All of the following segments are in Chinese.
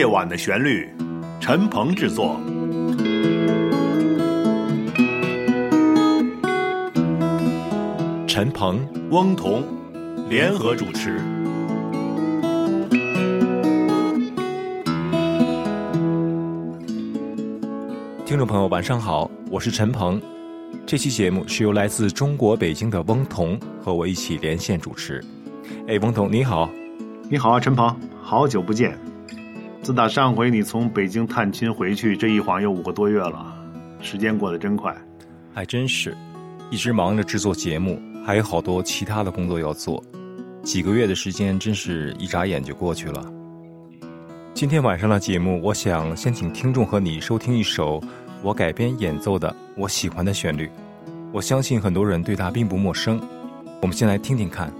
夜晚的旋律，陈鹏制作。陈鹏、翁同联合主持。听众朋友，晚上好，我是陈鹏。这期节目是由来自中国北京的翁同和我一起连线主持。哎，翁同你好，你好啊，陈鹏，好久不见。自打上回你从北京探亲回去，这一晃又五个多月了，时间过得真快。还真是，一直忙着制作节目，还有好多其他的工作要做，几个月的时间真是一眨眼就过去了。今天晚上的节目，我想先请听众和你收听一首我改编演奏的我喜欢的旋律。我相信很多人对它并不陌生，我们先来听听看。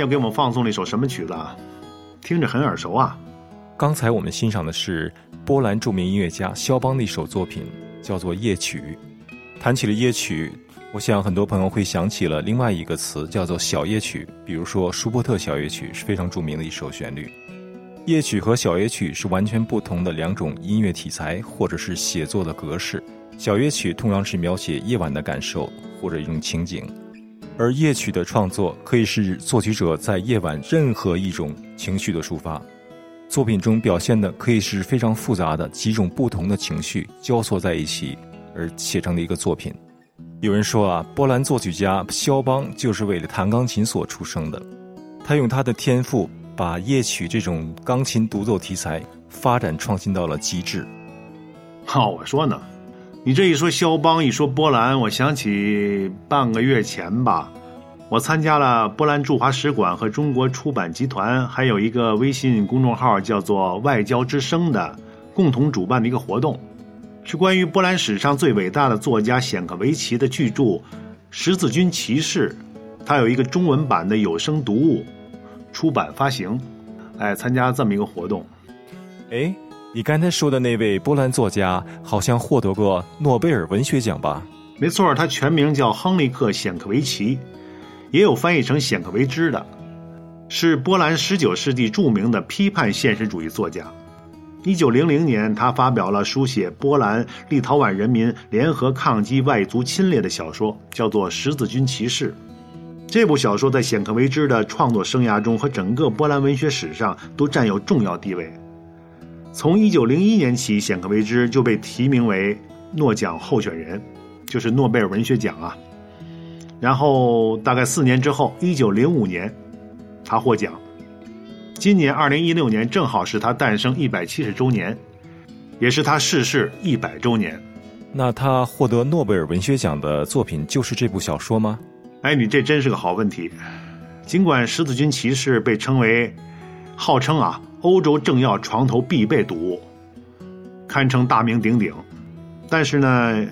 又给我们放送了一首什么曲子啊？听着很耳熟啊！刚才我们欣赏的是波兰著名音乐家肖邦的一首作品，叫做《夜曲》。谈起了夜曲，我想很多朋友会想起了另外一个词，叫做小夜曲。比如说舒伯特小夜曲是非常著名的一首旋律。夜曲和小夜曲是完全不同的两种音乐题材，或者是写作的格式。小夜曲通常是描写夜晚的感受或者一种情景。而夜曲的创作可以是作曲者在夜晚任何一种情绪的抒发，作品中表现的可以是非常复杂的几种不同的情绪交错在一起而写成的一个作品。有人说啊，波兰作曲家肖邦就是为了弹钢琴所出生的，他用他的天赋把夜曲这种钢琴独奏题材发展创新到了极致。好，我说呢。你这一说肖邦，一说波兰，我想起半个月前吧，我参加了波兰驻华使馆和中国出版集团，还有一个微信公众号叫做“外交之声”的共同主办的一个活动，是关于波兰史上最伟大的作家显克维奇的巨著《十字军骑士》，他有一个中文版的有声读物出版发行，哎，参加这么一个活动，哎。你刚才说的那位波兰作家，好像获得过诺贝尔文学奖吧？没错，他全名叫亨利克·显克维奇，也有翻译成显克维兹的，是波兰19世纪著名的批判现实主义作家。1900年，他发表了书写波兰立陶宛人民联合抗击外族侵略的小说，叫做《十字军骑士》。这部小说在显克维兹的创作生涯中和整个波兰文学史上都占有重要地位。从1901年起，显克维兹就被提名为诺奖候选人，就是诺贝尔文学奖啊。然后大概四年之后，1905年，他获奖。今年2016年正好是他诞生170周年，也是他逝世100周年。那他获得诺贝尔文学奖的作品就是这部小说吗？哎，你这真是个好问题。尽管《十字军骑士》被称为，号称啊欧洲政要床头必备读物，堪称大名鼎鼎，但是呢，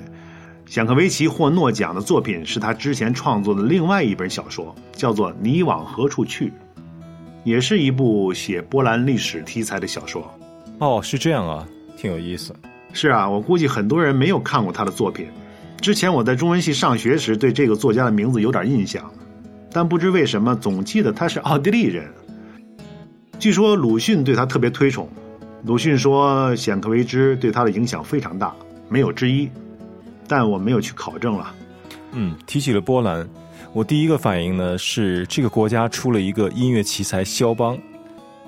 显克维奇获诺奖的作品是他之前创作的另外一本小说，叫做《你往何处去》，也是一部写波兰历史题材的小说。哦，是这样啊，挺有意思。是啊，我估计很多人没有看过他的作品。之前我在中文系上学时，对这个作家的名字有点印象，但不知为什么总记得他是奥地利人。据说鲁迅对他特别推崇，鲁迅说显克维兹对他的影响非常大，没有之一。但我没有去考证了。嗯，提起了波兰，我第一个反应呢是这个国家出了一个音乐奇才肖邦，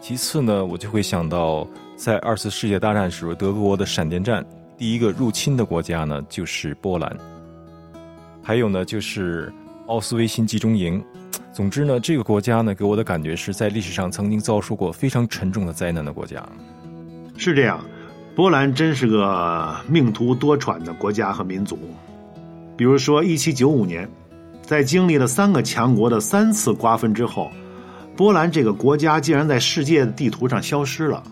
其次呢我就会想到在二次世界大战时候德国的闪电战。第一个入侵的国家呢，就是波兰。还有呢，就是奥斯维辛集中营。总之呢，这个国家呢，给我的感觉是在历史上曾经遭受过非常沉重的灾难的国家。是这样，波兰真是个命途多舛的国家和民族。比如说，一七九五年，在经历了三个强国的三次瓜分之后，波兰这个国家竟然在世界的地图上消失了。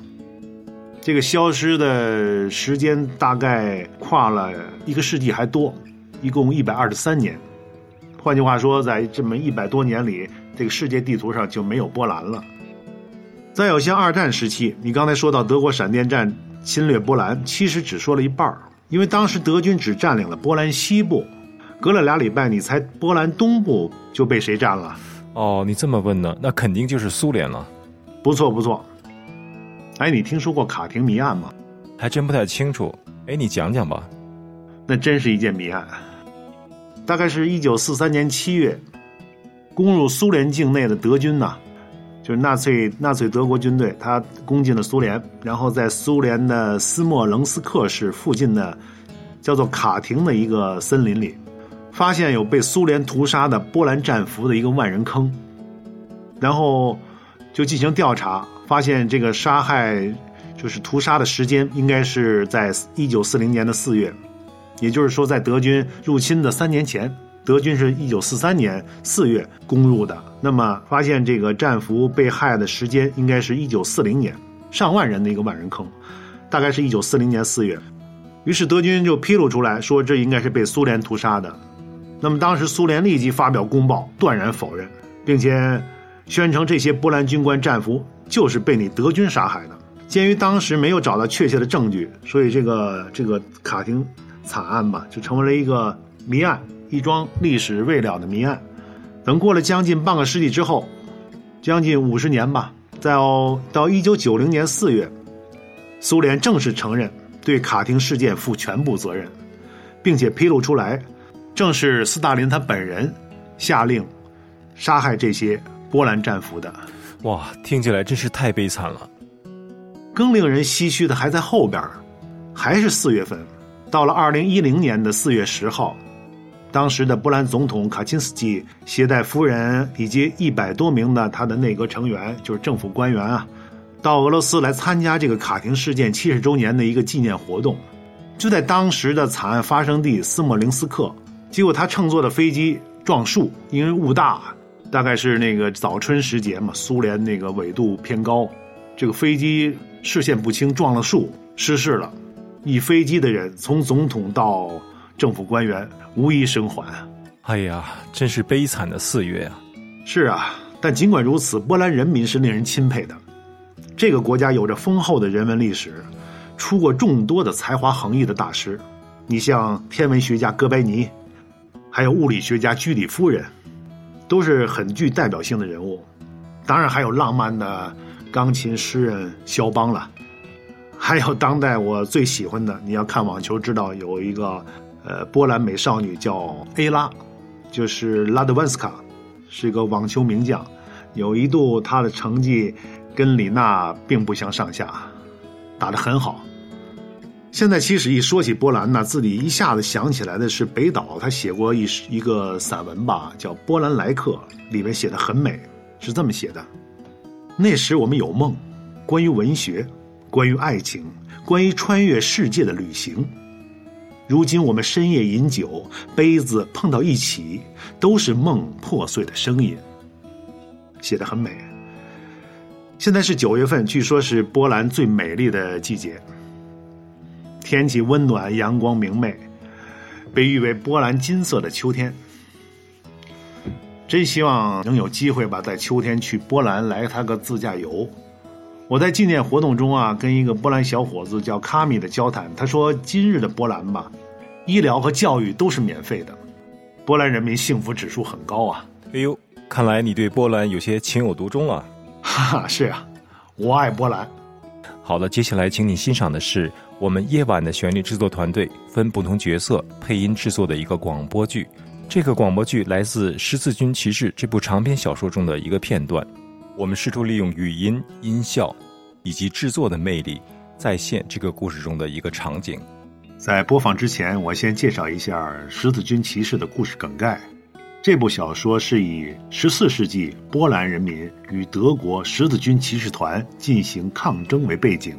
这个消失的时间大概跨了一个世纪还多，一共一百二十三年。换句话说，在这么一百多年里，这个世界地图上就没有波兰了。再有像二战时期，你刚才说到德国闪电战侵略波兰，其实只说了一半因为当时德军只占领了波兰西部，隔了俩礼拜，你猜波兰东部就被谁占了？哦，你这么问呢，那肯定就是苏联了。不错，不错。哎，你听说过卡廷谜案吗？还真不太清楚。哎，你讲讲吧。那真是一件谜案。大概是一九四三年七月，攻入苏联境内的德军呐，就是纳粹纳粹德国军队，他攻进了苏联，然后在苏联的斯莫棱斯克市附近的叫做卡廷的一个森林里，发现有被苏联屠杀的波兰战俘的一个万人坑，然后就进行调查。发现这个杀害，就是屠杀的时间应该是在一九四零年的四月，也就是说，在德军入侵的三年前，德军是一九四三年四月攻入的。那么，发现这个战俘被害的时间应该是一九四零年，上万人的一个万人坑，大概是一九四零年四月。于是德军就披露出来说，这应该是被苏联屠杀的。那么当时苏联立即发表公报，断然否认，并且宣称这些波兰军官战俘。就是被你德军杀害的。鉴于当时没有找到确切的证据，所以这个这个卡廷惨案吧，就成为了一个谜案，一桩历史未了的谜案。等过了将近半个世纪之后，将近五十年吧，在到一九九零年四月，苏联正式承认对卡廷事件负全部责任，并且披露出来，正是斯大林他本人下令杀害这些波兰战俘的。哇，听起来真是太悲惨了。更令人唏嘘的还在后边还是四月份，到了二零一零年的四月十号，当时的波兰总统卡钦斯基携带夫人以及一百多名的他的内阁成员，就是政府官员啊，到俄罗斯来参加这个卡廷事件七十周年的一个纪念活动。就在当时的惨案发生地斯莫林斯克，结果他乘坐的飞机撞树，因为雾大。大概是那个早春时节嘛，苏联那个纬度偏高，这个飞机视线不清撞了树，失事了。一飞机的人从总统到政府官员无一生还。哎呀，真是悲惨的四月啊！是啊，但尽管如此，波兰人民是令人钦佩的。这个国家有着丰厚的人文历史，出过众多的才华横溢的大师。你像天文学家哥白尼，还有物理学家居里夫人。都是很具代表性的人物，当然还有浪漫的钢琴诗人肖邦了，还有当代我最喜欢的，你要看网球知道有一个呃波兰美少女叫 A 拉，就是拉德万斯卡，是一个网球名将，有一度她的成绩跟李娜并不相上下，打得很好。现在其实一说起波兰呢，自己一下子想起来的是北岛，他写过一一个散文吧，叫《波兰来客》，里面写的很美，是这么写的：那时我们有梦，关于文学，关于爱情，关于穿越世界的旅行。如今我们深夜饮酒，杯子碰到一起，都是梦破碎的声音。写的很美。现在是九月份，据说是波兰最美丽的季节。天气温暖，阳光明媚，被誉为波兰金色的秋天。真希望能有机会吧，在秋天去波兰来他个自驾游。我在纪念活动中啊，跟一个波兰小伙子叫卡米的交谈，他说：“今日的波兰吧，医疗和教育都是免费的，波兰人民幸福指数很高啊。”哎呦，看来你对波兰有些情有独钟啊！哈哈，是啊，我爱波兰。好了，接下来请你欣赏的是。我们夜晚的旋律制作团队分不同角色配音制作的一个广播剧，这个广播剧来自《十字军骑士》这部长篇小说中的一个片段。我们试图利用语音、音效以及制作的魅力，再现这个故事中的一个场景。在播放之前，我先介绍一下《十字军骑士》的故事梗概。这部小说是以十四世纪波兰人民与德国十字军骑士团进行抗争为背景。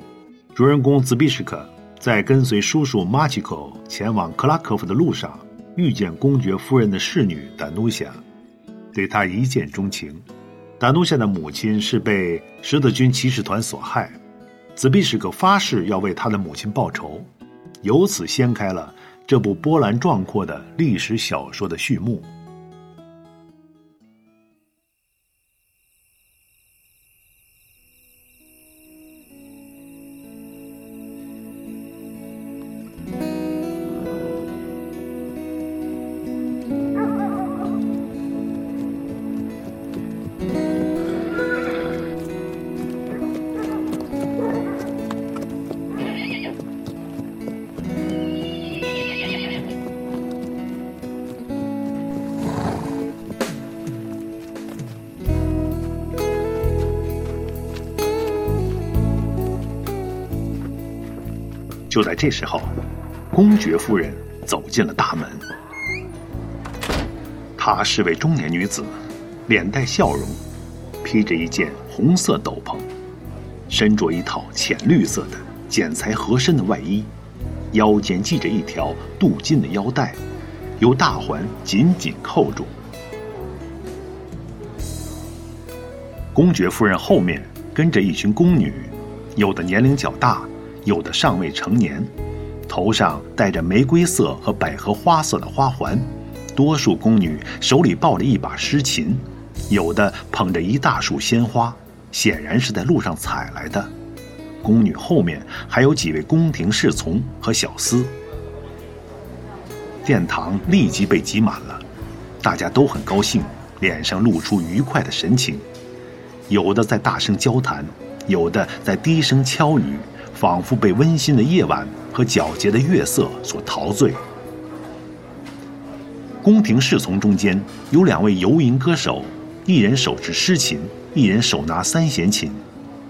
主人公兹比什克在跟随叔叔马奇科前往克拉科夫的路上，遇见公爵夫人的侍女丹努夏，对他一见钟情。达努夏的母亲是被十字军骑士团所害，兹比什克发誓要为他的母亲报仇，由此掀开了这部波澜壮阔的历史小说的序幕。就在这时候，公爵夫人走进了大门。她是位中年女子，脸带笑容，披着一件红色斗篷，身着一套浅绿色的剪裁合身的外衣，腰间系着一条镀金的腰带，由大环紧紧扣住。公爵夫人后面跟着一群宫女，有的年龄较大。有的尚未成年，头上戴着玫瑰色和百合花色的花环，多数宫女手里抱着一把诗琴，有的捧着一大束鲜花，显然是在路上采来的。宫女后面还有几位宫廷侍从和小厮。殿堂立即被挤满了，大家都很高兴，脸上露出愉快的神情，有的在大声交谈，有的在低声敲语。仿佛被温馨的夜晚和皎洁的月色所陶醉。宫廷侍从中间有两位游吟歌手，一人手持诗琴，一人手拿三弦琴。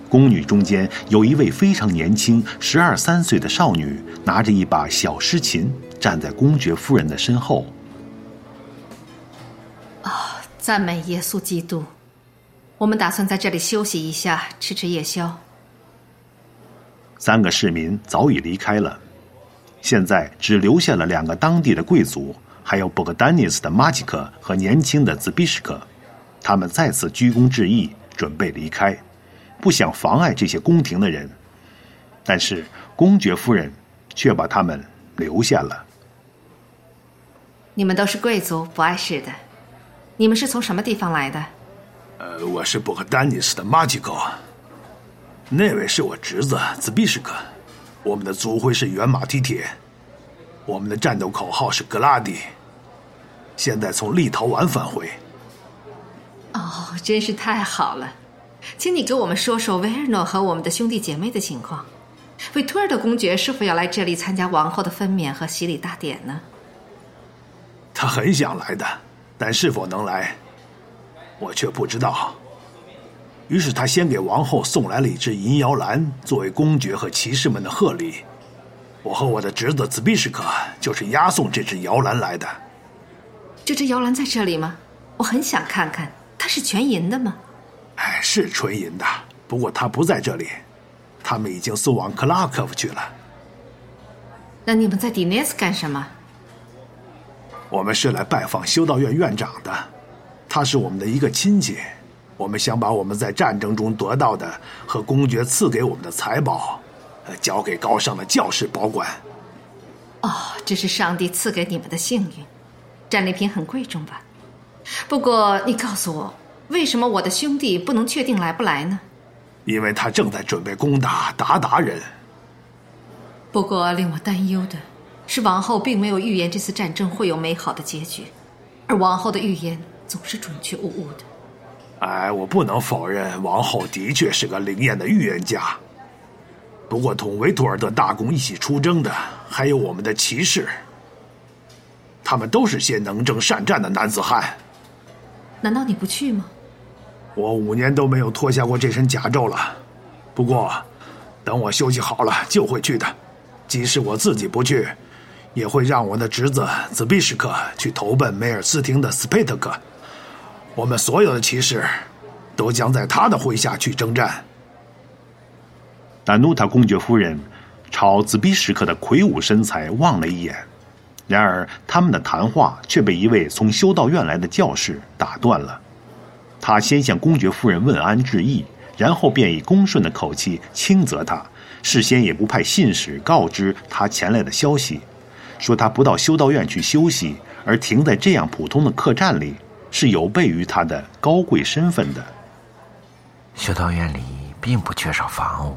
宫女中间有一位非常年轻，十二三岁的少女，拿着一把小诗琴，站在公爵夫人的身后。啊，赞美耶稣基督！我们打算在这里休息一下，吃吃夜宵。三个市民早已离开了，现在只留下了两个当地的贵族，还有博格丹尼斯的马吉克和年轻的兹比什克。他们再次鞠躬致意，准备离开，不想妨碍这些宫廷的人。但是公爵夫人却把他们留下了。你们都是贵族，不碍事的。你们是从什么地方来的？呃，我是博格丹尼斯的马吉克。那位是我侄子兹比什克，我们的族徽是圆马蹄铁，我们的战斗口号是格拉迪。现在从立陶宛返回。哦，真是太好了，请你给我们说说维尔诺和我们的兄弟姐妹的情况。维托尔的公爵是否要来这里参加王后的分娩和洗礼大典呢？他很想来的，但是否能来，我却不知道。于是他先给王后送来了一只银摇篮，作为公爵和骑士们的贺礼。我和我的侄子兹比什克就是押送这只摇篮来的。这只摇篮在这里吗？我很想看看，它是全银的吗？哎，是纯银的，不过它不在这里，他们已经送往克拉科夫去了。那你们在迪涅斯干什么？我们是来拜访修道院院长的，他是我们的一个亲戚。我们想把我们在战争中得到的和公爵赐给我们的财宝，交给高尚的教士保管。哦，这是上帝赐给你们的幸运，战利品很贵重吧？不过你告诉我，为什么我的兄弟不能确定来不来呢？因为他正在准备攻打鞑靼人。不过令我担忧的是，王后并没有预言这次战争会有美好的结局，而王后的预言总是准确无误的。哎，我不能否认，王后的确是个灵验的预言家。不过，同维图尔德大公一起出征的还有我们的骑士，他们都是些能征善战的男子汉。难道你不去吗？我五年都没有脱下过这身甲胄了。不过，等我休息好了就会去的。即使我自己不去，也会让我的侄子子比什克去投奔梅尔斯廷的斯佩特克。我们所有的骑士都将在他的麾下去征战。但努塔公爵夫人朝兹比什克的魁梧身材望了一眼，然而他们的谈话却被一位从修道院来的教士打断了。他先向公爵夫人问安致意，然后便以恭顺的口气轻责他，事先也不派信使告知他前来的消息，说他不到修道院去休息，而停在这样普通的客栈里。是有悖于他的高贵身份的。修道院里并不缺少房屋，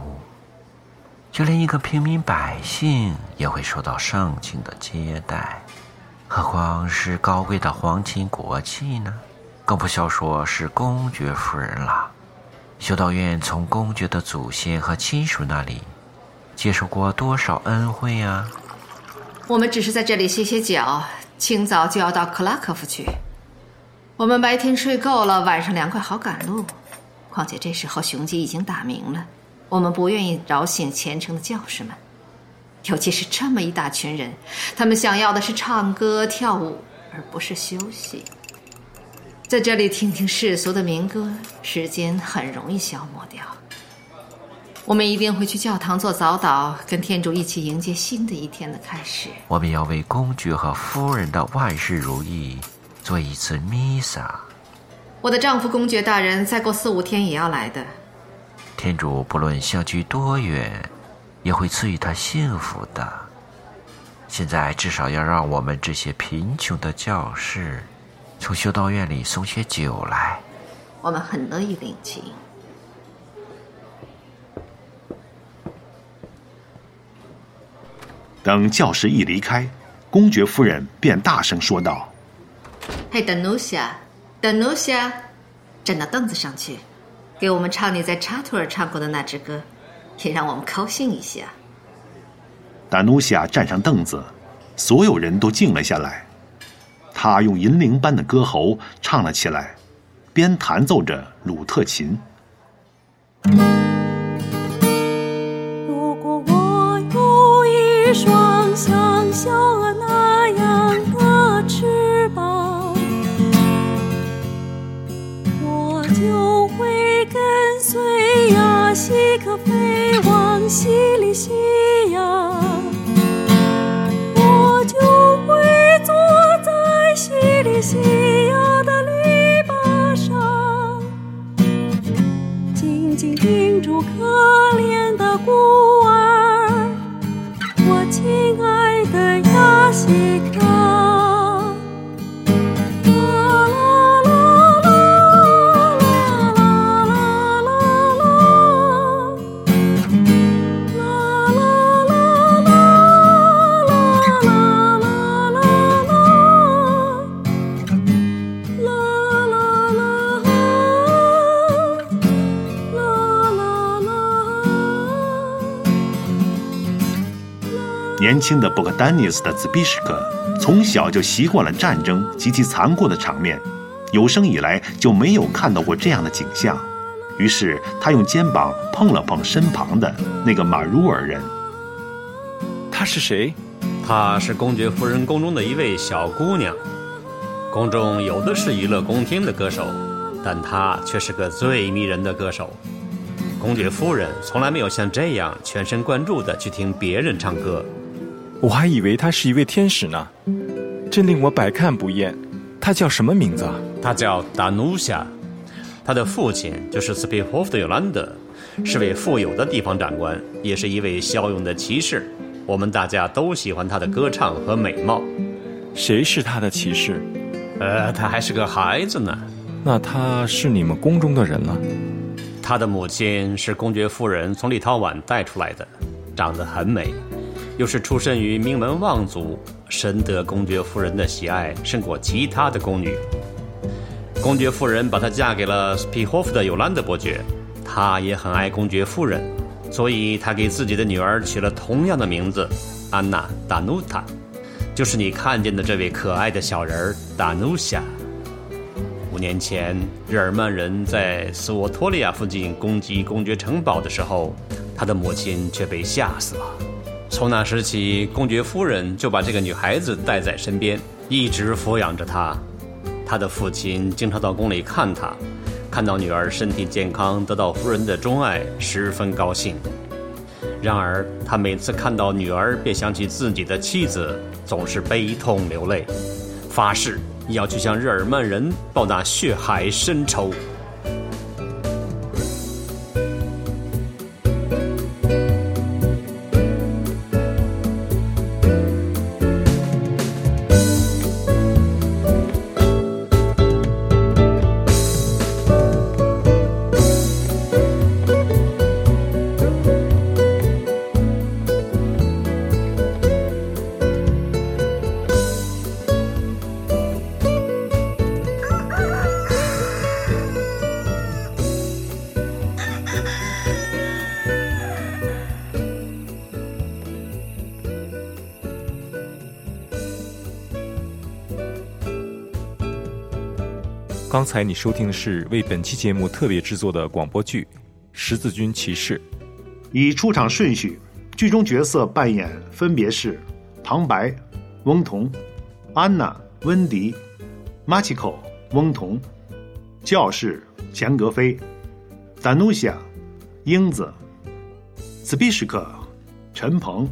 就连一个平民百姓也会受到盛情的接待，何况是高贵的皇亲国戚呢？更不消说是公爵夫人了。修道院从公爵的祖先和亲属那里接受过多少恩惠啊？我们只是在这里歇歇脚，清早就要到克拉科夫去。我们白天睡够了，晚上凉快，好赶路。况且这时候雄鸡已经打鸣了，我们不愿意扰醒虔诚的教士们，尤其是这么一大群人，他们想要的是唱歌跳舞，而不是休息。在这里听听世俗的民歌，时间很容易消磨掉。我们一定会去教堂做早祷，跟天主一起迎接新的一天的开始。我们要为公爵和夫人的万事如意。做一次弥撒。我的丈夫公爵大人再过四五天也要来的。天主不论相距多远，也会赐予他幸福的。现在至少要让我们这些贫穷的教士，从修道院里送些酒来。我们很乐意领情。等教士一离开，公爵夫人便大声说道。嘿，德努夏，德努夏，站到凳子上去，给我们唱你在查图尔唱过的那支歌，也让我们高兴一下。达努夏站上凳子，所有人都静了下来。他用银铃般的歌喉唱了起来，边弹奏着鲁特琴。如果我有一双像小淅沥淅沥。轻的布克丹尼斯的兹比什克从小就习惯了战争及其残酷的场面，有生以来就没有看到过这样的景象。于是他用肩膀碰了碰身旁的那个马茹尔人。他是谁？她是公爵夫人宫中的一位小姑娘。宫中有的是娱乐宫廷的歌手，但她却是个最迷人的歌手。公爵夫人从来没有像这样全神贯注地去听别人唱歌。我还以为他是一位天使呢，真令我百看不厌。他叫什么名字啊？他叫达努夏，他的父亲就是斯皮霍夫的尤兰德，是位富有的地方长官，也是一位骁勇的骑士。我们大家都喜欢他的歌唱和美貌。谁是他的骑士？呃，他还是个孩子呢。那他是你们宫中的人了？他的母亲是公爵夫人从立陶宛带出来的，长得很美，又是出身于名门望族，深得公爵夫人的喜爱，胜过其他的宫女。公爵夫人把她嫁给了斯皮霍夫的尤兰德伯爵，他也很爱公爵夫人。所以，他给自己的女儿取了同样的名字，安娜·达努塔，就是你看见的这位可爱的小人儿达努夏。五年前，日耳曼人在斯沃托利亚附近攻击公爵城堡的时候，他的母亲却被吓死了。从那时起，公爵夫人就把这个女孩子带在身边，一直抚养着她。她的父亲经常到宫里看她。看到女儿身体健康，得到夫人的钟爱，十分高兴。然而，他每次看到女儿，便想起自己的妻子，总是悲痛流泪，发誓要去向日耳曼人报答血海深仇。刚才你收听的是为本期节目特别制作的广播剧《十字军骑士》。以出场顺序，剧中角色扮演分别是旁白翁同、安娜温迪、马奇口翁同、教士钱格飞、达努夏英子、斯皮什克陈鹏、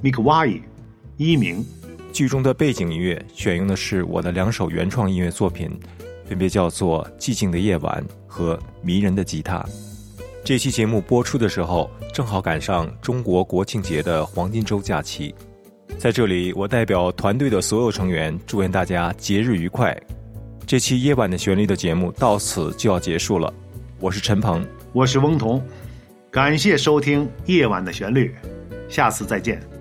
米克瓦伊一鸣。剧中的背景音乐选用的是我的两首原创音乐作品。分别叫做《寂静的夜晚》和《迷人的吉他》。这期节目播出的时候，正好赶上中国国庆节的黄金周假期。在这里，我代表团队的所有成员，祝愿大家节日愉快。这期《夜晚的旋律》的节目到此就要结束了。我是陈鹏，我是翁同，感谢收听《夜晚的旋律》，下次再见。